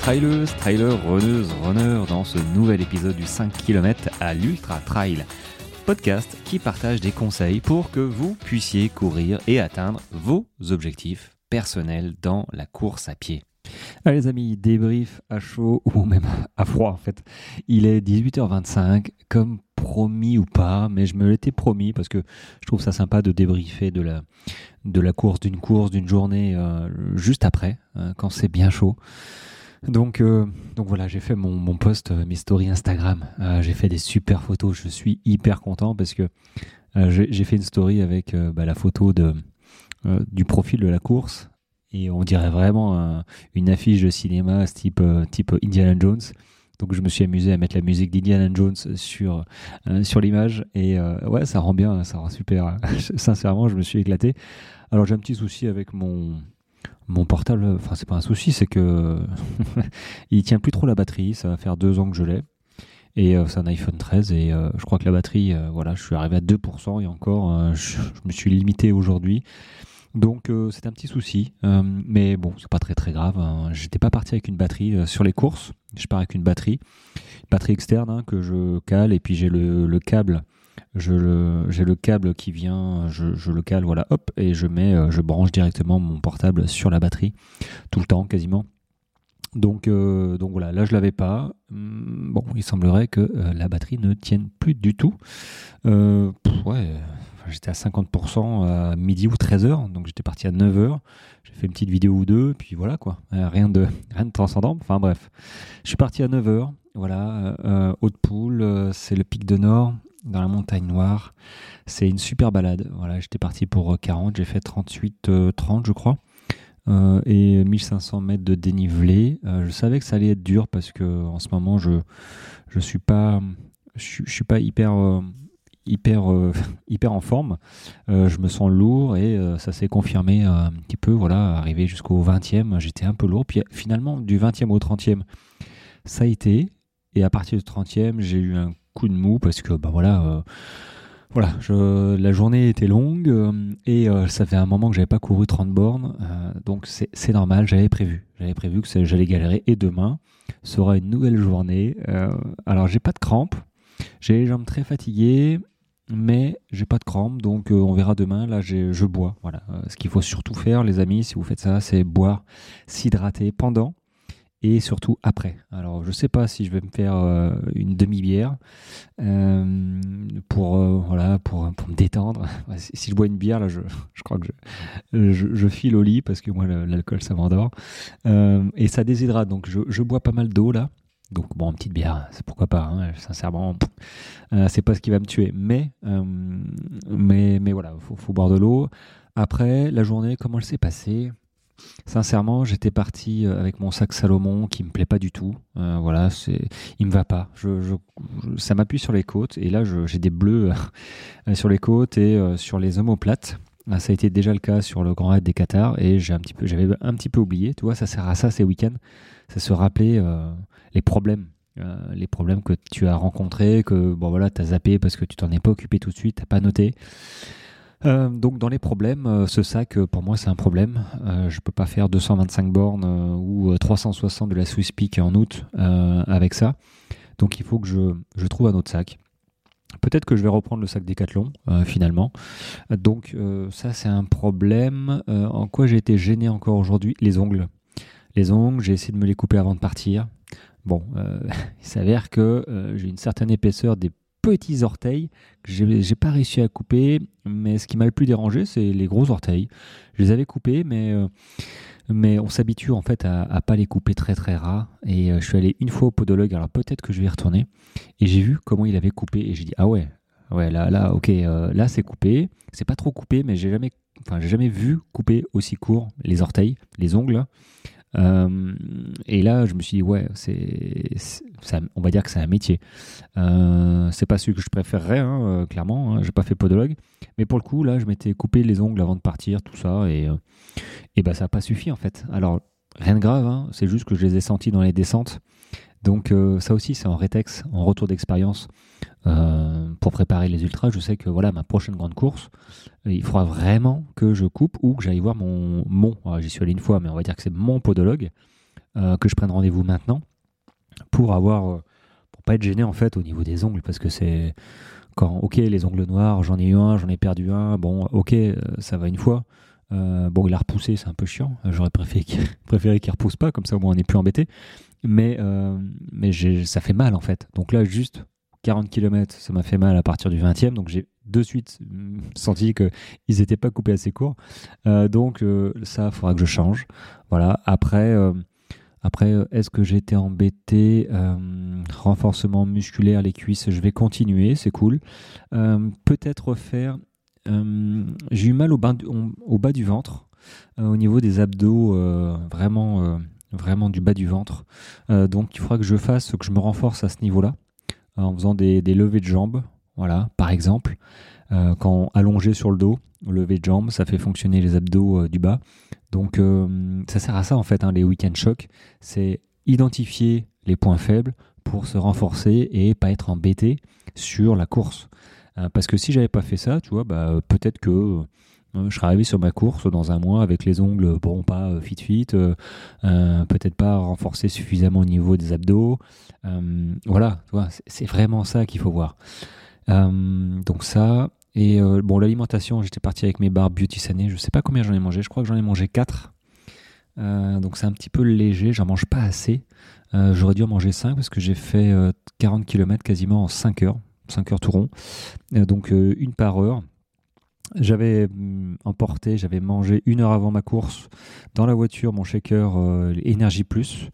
trailers, trailers, runneuses, runners dans ce nouvel épisode du 5 km à l'Ultra Trail. Podcast qui partage des conseils pour que vous puissiez courir et atteindre vos objectifs personnels dans la course à pied. Allez les amis, débrief à chaud ou même à froid en fait. Il est 18h25 comme promis ou pas, mais je me l'étais promis parce que je trouve ça sympa de débriefer de la, de la course, d'une course, d'une journée euh, juste après, euh, quand c'est bien chaud. Donc, euh, donc voilà, j'ai fait mon, mon post, mes stories Instagram. j'ai fait des super photos. Je suis hyper content parce que j'ai fait une story avec bah, la photo de, du profil de la course et on dirait vraiment une affiche de cinéma type, type Indiana Jones. Donc je me suis amusé à mettre la musique d'Indiana Jones sur, euh, sur l'image et euh, ouais, ça rend bien, ça rend super. Sincèrement, je me suis éclaté. Alors j'ai un petit souci avec mon mon portable. Enfin, c'est pas un souci, c'est que il tient plus trop la batterie. Ça va faire deux ans que je l'ai. Et euh, c'est un iPhone 13 et je crois que la batterie, voilà, je suis arrivé à 2% et encore, je, me suis limité aujourd'hui. Donc euh, c'est un petit souci, euh, mais bon, c'est pas très très grave. Hein. J'étais pas parti avec une batterie euh, sur les courses. Je pars avec une batterie, batterie externe hein, que je cale et puis j'ai le, câble. J'ai le câble qui vient, je, le cale, voilà, hop, et je mets, je branche directement mon portable sur la batterie tout le temps quasiment. Donc, donc voilà, là je l'avais pas. Hum, bon, il semblerait que la batterie ne tienne plus du tout. j'étais à 50% à midi ou 13h, donc j'étais parti à 9h. J'ai fait une petite vidéo ou deux, puis voilà quoi. Euh, rien de, rien de transcendant. Enfin bref. Je suis parti à 9h. Voilà. Euh, Haute-Poule, euh, c'est le pic de Nord, dans la montagne noire. C'est une super balade. Voilà, j'étais parti pour 40. J'ai fait 38-30, je crois. et 1500 mètres de dénivelé. je savais que ça allait être dur parce que en ce moment, je je suis pas je, suis pas hyper hyper, euh, hyper en forme. Euh, je me sens lourd et euh, ça s'est confirmé un petit peu. Voilà, arrivé jusqu'au 20e, j'étais un peu lourd. Puis finalement, du 20e au 30e, ça a été. Et à partir du 30e, j'ai eu un coup de mou parce que, bah voilà. voilà, je, la journée était longue et ça fait un moment que j'avais pas couru 30 bornes, donc c'est normal, j'avais prévu, j'avais prévu que j'allais galérer et demain sera une nouvelle journée. alors j'ai pas de crampes, j'ai les jambes très fatiguées, mais j'ai pas de crampes, donc euh, on verra demain. Là, je bois. Voilà. Euh, ce qu'il faut surtout faire, les amis, si vous faites ça, c'est boire, s'hydrater pendant et surtout après. Alors, je sais pas si je vais me faire euh, une demi-bière pour voilà pour, me détendre. si, je bois une bière, là, je, crois que je, je, file au lit parce que moi, l'alcool, ça m'endort et ça déshydrate. Donc, je, je bois pas mal d'eau là. Donc bon, une petite bière, c'est pourquoi pas. Hein, sincèrement, euh, c'est pas ce qui va me tuer. Mais euh, mais mais voilà, faut, faut boire de l'eau. Après la journée, comment elle s'est passée? Sincèrement, j'étais parti euh, avec mon sac Salomon qui me plaît pas du tout. voilà, c'est, il me va pas. Ça m'appuie sur les côtes et là j'ai des bleus sur les côtes et sur les omoplates. Ça a été déjà le cas sur le Grand Raid des Qatars et j'ai un petit peu, j'avais un petit peu oublié. Tu vois, ça sert à ça ces week-ends, ça se rappeler les problèmes. Euh, les problèmes que tu as rencontrés, que bon voilà, tu as zappé parce que tu t'en es pas occupé tout de suite, tu pas noté. Euh, donc dans les problèmes, euh, ce sac pour moi c'est un problème. je peux pas faire 225 bornes ou 360 de la Swiss Peak en août avec ça. Donc il faut que je, je trouve un autre sac. Peut-être que je vais reprendre le sac Decathlon finalement. Donc ça c'est un problème. en quoi j'ai été gêné encore aujourd'hui? Les ongles. Les ongles, j'ai essayé de me les couper avant de partir. Bon, euh, il s'avère que euh, j'ai une certaine épaisseur des petits orteils que j'ai pas réussi à couper, mais ce qui m'a le plus dérangé, c'est les gros orteils. Je les avais coupés, mais euh, mais on s'habitue en fait à, pas les couper très très ras. Et je suis allé une fois au podologue, alors peut-être que je vais y retourner. Et j'ai vu comment il avait coupé, et j'ai dit ah ouais, ouais là là ok là c'est coupé, c'est pas trop coupé, mais j'ai jamais enfin j'ai jamais vu couper aussi court les orteils, les ongles. Euh, et là, je me suis dit, ouais, c'est, on va dire que c'est un métier. Euh, c'est pas celui que je préférerais, hein, euh, clairement. Hein, j'ai pas fait podologue. Mais pour le coup, là, je m'étais coupé les ongles avant de partir, tout ça. Et, et bah, ça n'a pas suffi, en fait. Alors, rien de grave, hein, c'est juste que je les ai sentis dans les descentes. Donc euh, ça aussi, c'est en rétex, en retour d'expérience euh, pour préparer les ultras. Je sais que voilà ma prochaine grande course, il faudra vraiment que je coupe ou que j'aille voir mon mon. J'y suis allé une fois, mais on va dire que c'est mon podologue que je prenne rendez-vous maintenant pour avoir pour pas être gêné en fait au niveau des ongles parce que c'est quand ok les ongles noirs j'en ai eu un j'en ai perdu un bon ok ça va une fois bon il a repoussé c'est un peu chiant j'aurais préféré qu'il préféré qu'il repousse pas comme ça au moins on n'est plus embêté mais mais ça fait mal en fait donc là juste 40 km, ça m'a fait mal à partir du 20e, donc j'ai de suite mm, senti qu'ils n'étaient pas coupés assez courts. Euh, donc euh, ça, il faudra que je change. Voilà. Après, euh, après est-ce que été embêté Renforcement musculaire, les cuisses, je vais continuer, c'est cool. Peut-être refaire. j'ai eu mal au, bas du ventre, au niveau des abdos, vraiment, vraiment du bas du ventre. donc il faudra que je fasse, que je me renforce à ce niveau-là en faisant des, levées de jambes, voilà, par exemple. Euh, quand allongé sur le dos, lever de jambes, ça fait fonctionner les abdos euh, du bas. Donc euh, ça sert à ça en fait, hein, les week-end shocks, c'est identifier les points faibles pour se renforcer et pas être embêté sur la course. parce que si j'avais pas fait ça, tu vois, bah, peut-être que je serais arrivé sur ma course dans un mois avec les ongles, bon, pas fit fit, peut-être pas renforcé suffisamment au niveau des abdos. voilà, c'est vraiment ça qu'il faut voir. donc ça, et bon, l'alimentation, j'étais parti avec mes barres Beauty Sané, je sais pas combien j'en ai mangé, je crois que j'en ai mangé 4. donc c'est un petit peu léger, j'en mange pas assez. J'aurais dû en manger 5 parce que j'ai fait 40 km quasiment en 5 heures, 5 heures tout rond. donc une par heure. J'avais mm, emporté, j'avais mangé une heure avant ma course dans la voiture mon shaker euh, Énergie Plus.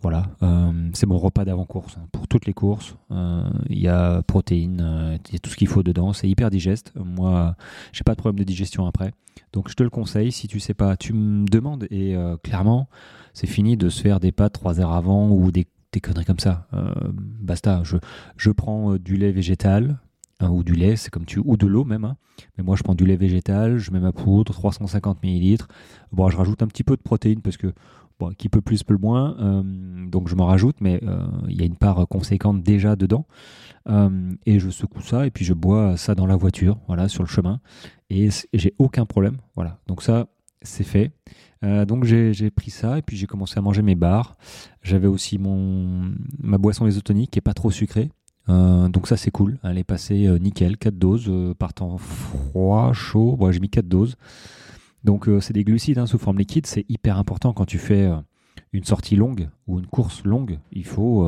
Voilà, euh, c'est mon repas d'avant-course hein. pour toutes les courses. Euh, il y a protéines, il y a tout ce qu'il faut dedans. C'est hyper digeste. Moi, j'ai pas de problème de digestion après. Donc je te le conseille. Si tu sais pas, tu me demandes et clairement, c'est fini de se faire des pâtes trois heures avant ou des, conneries comme ça. basta. Je, je prends du lait végétal ou du lait, c'est comme tu ou de l'eau même. Hein. Mais moi, je prends du lait végétal, je mets ma poudre, 350 ml. Bon, je rajoute un petit peu de protéines parce que qui peut plus peut le moins. Euh, donc je m'en rajoute, mais euh, il y a une part conséquente déjà dedans. Euh, et je secoue ça et puis je bois ça dans la voiture, voilà, sur le chemin. Et j'ai aucun problème, voilà. Donc ça, c'est fait. donc j'ai pris ça et puis j'ai commencé à manger mes bars. J'avais aussi mon ma boisson isotonique qui est pas trop sucrée. Euh, donc ça c'est cool, elle est passée euh, nickel, 4 doses, euh, par temps froid, chaud, bon, j'ai mis 4 doses. Donc c'est des glucides hein, sous forme liquide, c'est hyper important quand tu fais une sortie longue ou une course longue, il faut,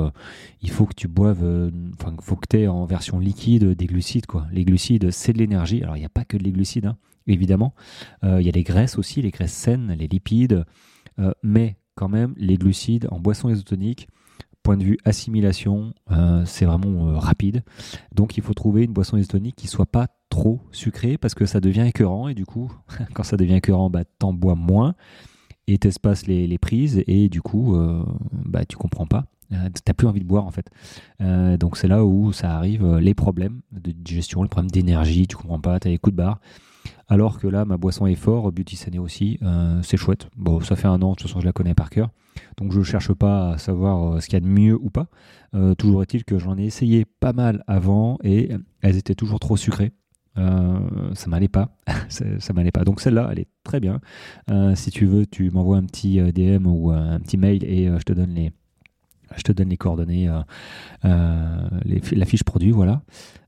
il faut que tu boives, enfin il faut que tu aies en version liquide des glucides. Quoi. Les glucides c'est de l'énergie, alors il n'y a pas que les glucides, hein, évidemment, il y a les graisses aussi, les graisses saines, les lipides, mais quand même les glucides en boisson isotonique, point de vue assimilation, euh, c'est vraiment euh, rapide. Donc il faut trouver une boisson isotonique qui soit pas trop sucrée parce que ça devient écœurant et du coup, quand ça devient écœurant, bah, t'en bois moins et t'espaces les, les prises et du coup, euh, bah, tu comprends pas. T'as plus envie de boire en fait. donc c'est là où ça arrive, les problèmes de digestion, les problèmes d'énergie, tu comprends pas, t'as les coups de barre. Alors que là, ma boisson est fort, Beauty aussi, c'est chouette. Bon, ça fait un an, de toute façon, je la connais par cœur. Donc je ne cherche pas à savoir euh, ce qu'il y a de mieux ou pas. Euh, toujours est-il que j'en ai essayé pas mal avant et elles étaient toujours trop sucrées. Euh, ça m'allait pas, ça m'allait pas. Donc celle-là, elle est très bien. si tu veux, tu m'envoies un petit DM ou un petit mail et je te donne les, je te donne les coordonnées, euh, euh, la fiche produit, voilà.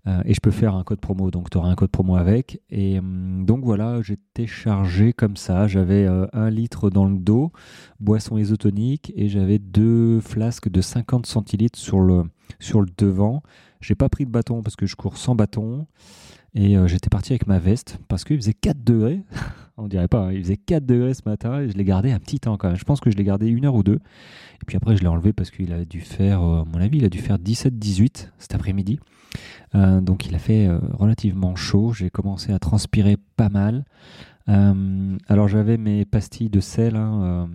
Euh, et je peux faire un code promo, donc tu auras un code promo avec. Et donc voilà, j'étais chargé comme ça. J'avais un litre dans le dos, boisson isotonique, et j'avais deux flasques de 50 centilitres sur le, sur le devant. J'ai pas pris de bâton parce que je cours sans bâton. Et j'étais parti avec ma veste parce qu'il faisait 4 degrés. On dirait pas, hein. il faisait 4 degrés ce matin et je l'ai gardé un petit temps quand même. Je pense que je l'ai gardé une heure ou deux. Et puis après, je l'ai enlevé parce qu'il a dû faire, euh, à mon avis, il a dû faire 17-18 cet après-midi. Euh, donc il a fait euh, relativement chaud. J'ai commencé à transpirer pas mal. alors j'avais mes pastilles de sel hein,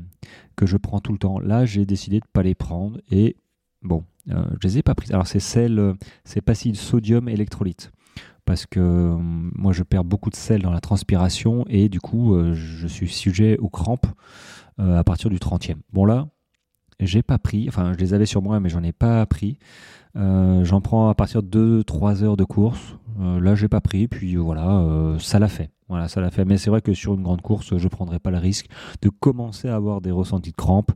que je prends tout le temps. Là, j'ai décidé de ne pas les prendre et bon, je les ai pas prises. Alors c'est sel, c'est pastilles sodium électrolyte parce que moi je perds beaucoup de sel dans la transpiration et du coup je suis sujet aux crampes à partir du 30e. Bon là, j'ai pas pris, enfin je les avais sur moi mais j'en ai pas pris. Euh, j'en prends à partir de 2-3 heures de course. Euh, là j'ai pas pris, puis voilà, euh, ça l'a fait. Voilà, ça l'a fait. Mais c'est vrai que sur une grande course, je prendrais pas le risque de commencer à avoir des ressentis de crampes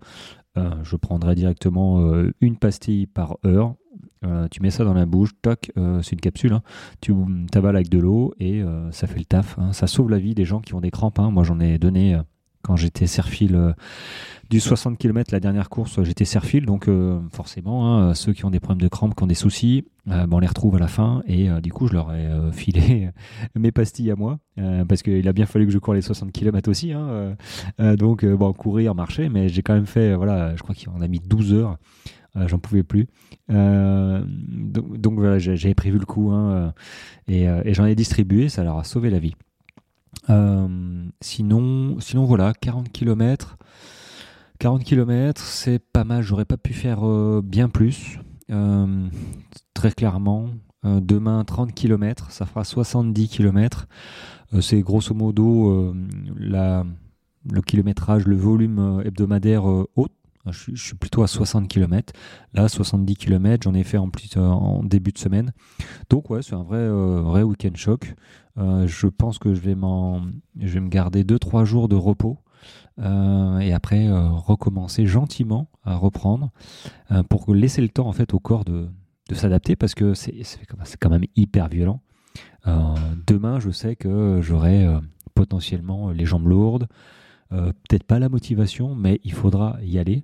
je prendrais directement une pastille par heure. Tu mets ça dans la bouche, toc, c'est une capsule, hein. tu t'avales avec de l'eau et ça fait le taf. Hein. Ça sauve la vie des gens qui ont des crampes. Hein. Moi j'en ai donné quand j'étais serfil euh, du 60 km la dernière course, j'étais serfil, donc euh, forcément, ceux qui ont des problèmes de crampes, qui ont des soucis, euh, on les retrouve à la fin et du coup, je leur ai filé mes pastilles à moi parce qu'il a bien fallu que je cours les 60 km aussi. Hein, donc, bon, courir, marcher, mais j'ai quand même fait, voilà, je crois qu'on a mis 12 heures. j'en pouvais plus. donc, voilà, j'avais prévu le coup hein, et j'en ai distribué, ça leur a sauvé la vie. Euh, sinon, sinon, voilà, 40 km. 40 km, c'est pas mal. J'aurais pas pu faire euh, bien plus. Euh, très clairement. demain, 30 km, ça fera 70 km. c'est grosso modo la, le kilométrage, le volume hebdomadaire haut. Je, suis plutôt à 60 km. Là, 70 km, j'en ai fait en plus en début de semaine. Donc ouais, c'est un vrai, vrai week-end choc. Euh, je pense que je vais, je vais me garder 2-3 jours de repos. Euh, et après euh, recommencer gentiment à reprendre pour laisser le temps en fait au corps de, de s'adapter parce que c'est quand même hyper violent. demain, je sais que j'aurai potentiellement les jambes lourdes, peut-être pas la motivation, mais il faudra y aller.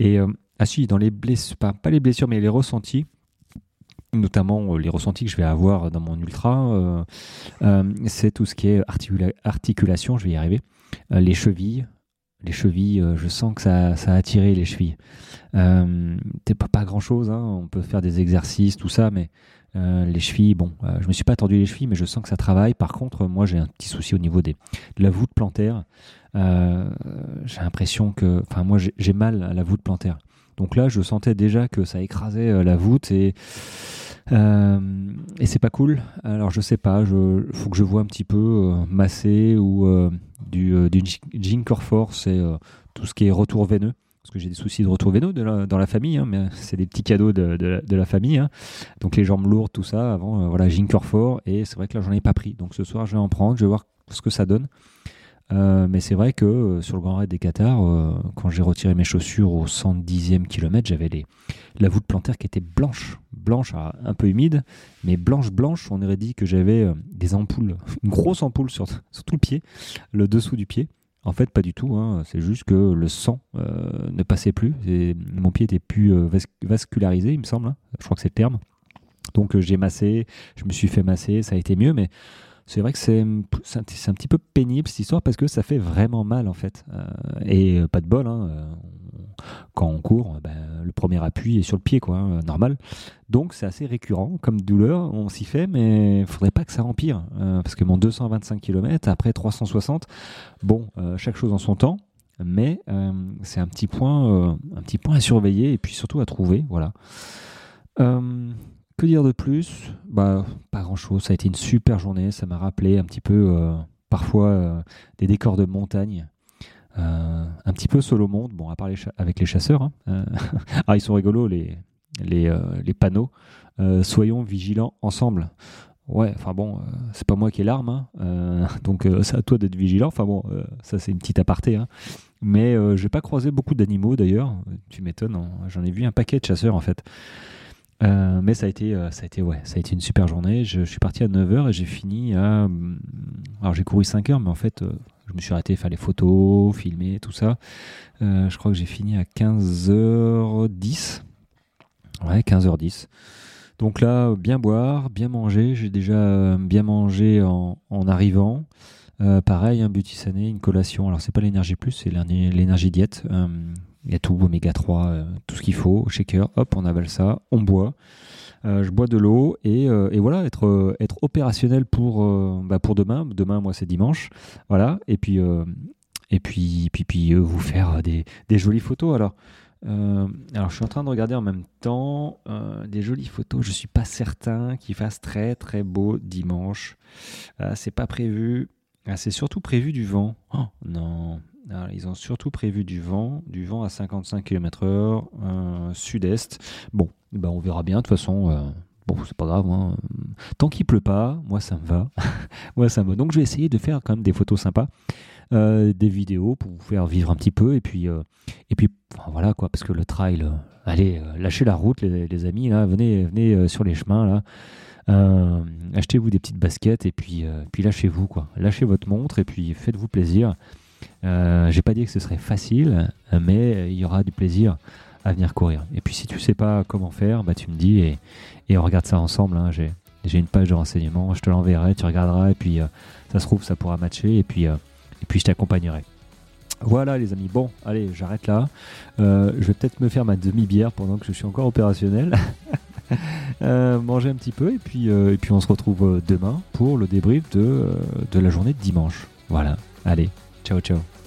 Et ah si, dans les blessures, pas, pas les blessures, mais les ressentis, notamment euh, les ressentis que je vais avoir dans mon ultra, euh, euh, c'est tout ce qui est articulation, je vais y arriver, les chevilles. Les chevilles, je sens que ça, ça a attiré les chevilles. c'est pas, pas grand chose, hein, on peut faire des exercices, tout ça, mais les chevilles, bon, je me suis pas tordu les chevilles, mais je sens que ça travaille. Par contre, moi, j'ai un petit souci au niveau des, de la voûte plantaire. j'ai l'impression que, enfin, moi, j'ai mal à la voûte plantaire. Donc là, je sentais déjà que ça écrasait la voûte et euh, et c'est pas cool. Alors je sais pas, il faut que je vois un petit peu euh, massé ou euh, du, du Jean Corfort, c'est tout ce qui est retour veineux. Parce que j'ai des soucis de retour veineux dans la famille, hein, mais c'est des petits cadeaux de, de, la famille. Hein. Donc les jambes lourdes, tout ça, avant, voilà, Jean Corfort. Et c'est vrai que là, j'en ai pas pris. Donc ce soir, je vais en prendre, je vais voir ce que ça donne. Euh, mais c'est vrai que euh, sur le Grand Raid des Qatars, euh, quand j'ai retiré mes chaussures au 110e kilomètre, j'avais les, la voûte plantaire qui était blanche, blanche, ah, un peu humide, mais blanche, blanche. On aurait dit que j'avais des ampoules, une grosse ampoule sur, sur, tout le pied, le dessous du pied. En fait, pas du tout. Hein. C'est juste que le sang ne passait plus. Et mon pied était plus vascularisé, il me semble. Hein. Je crois que c'est le terme. Donc j'ai massé, je me suis fait masser, ça a été mieux, mais c'est vrai que c'est un, petit peu pénible cette histoire parce que ça fait vraiment mal en fait. Euh, et euh, pas de bol, hein, euh, quand on court, ben, le premier appui est sur le pied, quoi, hein, normal. Donc c'est assez récurrent comme douleur, on s'y fait, mais il faudrait pas que ça empire. parce que mon 225 km, après 360, bon, chaque chose en son temps, mais c'est un petit point, un petit point à surveiller et puis surtout à trouver, voilà. Que dire de plus? Bah, pas grand-chose. Ça a été une super journée. Ça m'a rappelé un petit peu, euh, parfois, euh, des décors de montagne. Euh, un petit peu solo monde. Bon, à part avec les chasseurs. Hein. ah, ils sont rigolos, les, les, les panneaux. soyons vigilants ensemble. Ouais, enfin bon, c'est pas moi qui ai l'arme, hein. donc c'est à toi d'être vigilant. Enfin bon, ça c'est une petite aparté. Hein. Mais j'ai pas croisé beaucoup d'animaux d'ailleurs. Tu m'étonnes, j'en ai vu un paquet de chasseurs en fait. Euh, mais ça a été, euh, ça a été, ouais, ça a été une super journée. Je, suis parti à 9h et j'ai fini à. Mm, alors j'ai couru 5 heures, mais en fait, euh, je me suis arrêté faire les photos, filmer, tout ça. je crois que j'ai fini à 15h10. Ouais, 15h10. Donc là, bien boire, bien manger. J'ai déjà bien mangé en, en arrivant. pareil, un petit sané, une collation. Alors c'est pas l'énergie plus, c'est l'énergie diète. Il y a tout, oméga 3, euh, tout ce qu'il faut, shaker, hop, on avale ça, on boit. Euh, je bois de l'eau et, euh, et, voilà, être, être opérationnel pour, bah pour demain. Demain, moi, c'est dimanche. Voilà. Et puis, et puis, puis, puis vous faire des, jolies photos. Alors, alors, je suis en train de regarder en même temps des jolies photos. Je suis pas certain qu'il fasse très, très beau dimanche. c'est pas prévu. Ah, c'est surtout prévu du vent. Oh, non, ils ont surtout prévu du vent, du vent à 55 km/h, sud-est. Bon, ben on verra bien. De toute façon, euh, Bon, c'est pas grave. Hein. Tant qu'il pleut pas, moi ça me va. moi ça me va. Donc je vais essayer de faire quand même des photos sympas. Euh, des vidéos pour vous faire vivre un petit peu et puis euh, et puis voilà quoi parce que le trail euh, allez lâchez la route les, amis là venez venez sur les chemins là achetez-vous des petites baskets et puis puis lâchez-vous quoi lâchez votre montre et puis faites-vous plaisir j'ai pas dit que ce serait facile mais il y aura du plaisir à venir courir et puis si tu sais pas comment faire bah tu me dis et, on regarde ça ensemble hein. j'ai une page de renseignement je te l'enverrai tu regarderas et puis ça se trouve ça pourra matcher et puis et puis je t'accompagnerai. Voilà les amis, bon, allez, j'arrête là. Euh, je vais peut-être me faire ma demi-bière pendant que je suis encore opérationnel. Euh, manger un petit peu et puis, euh, et puis on se retrouve demain pour le débrief de, de la journée de dimanche. Voilà, allez, Chau, chau.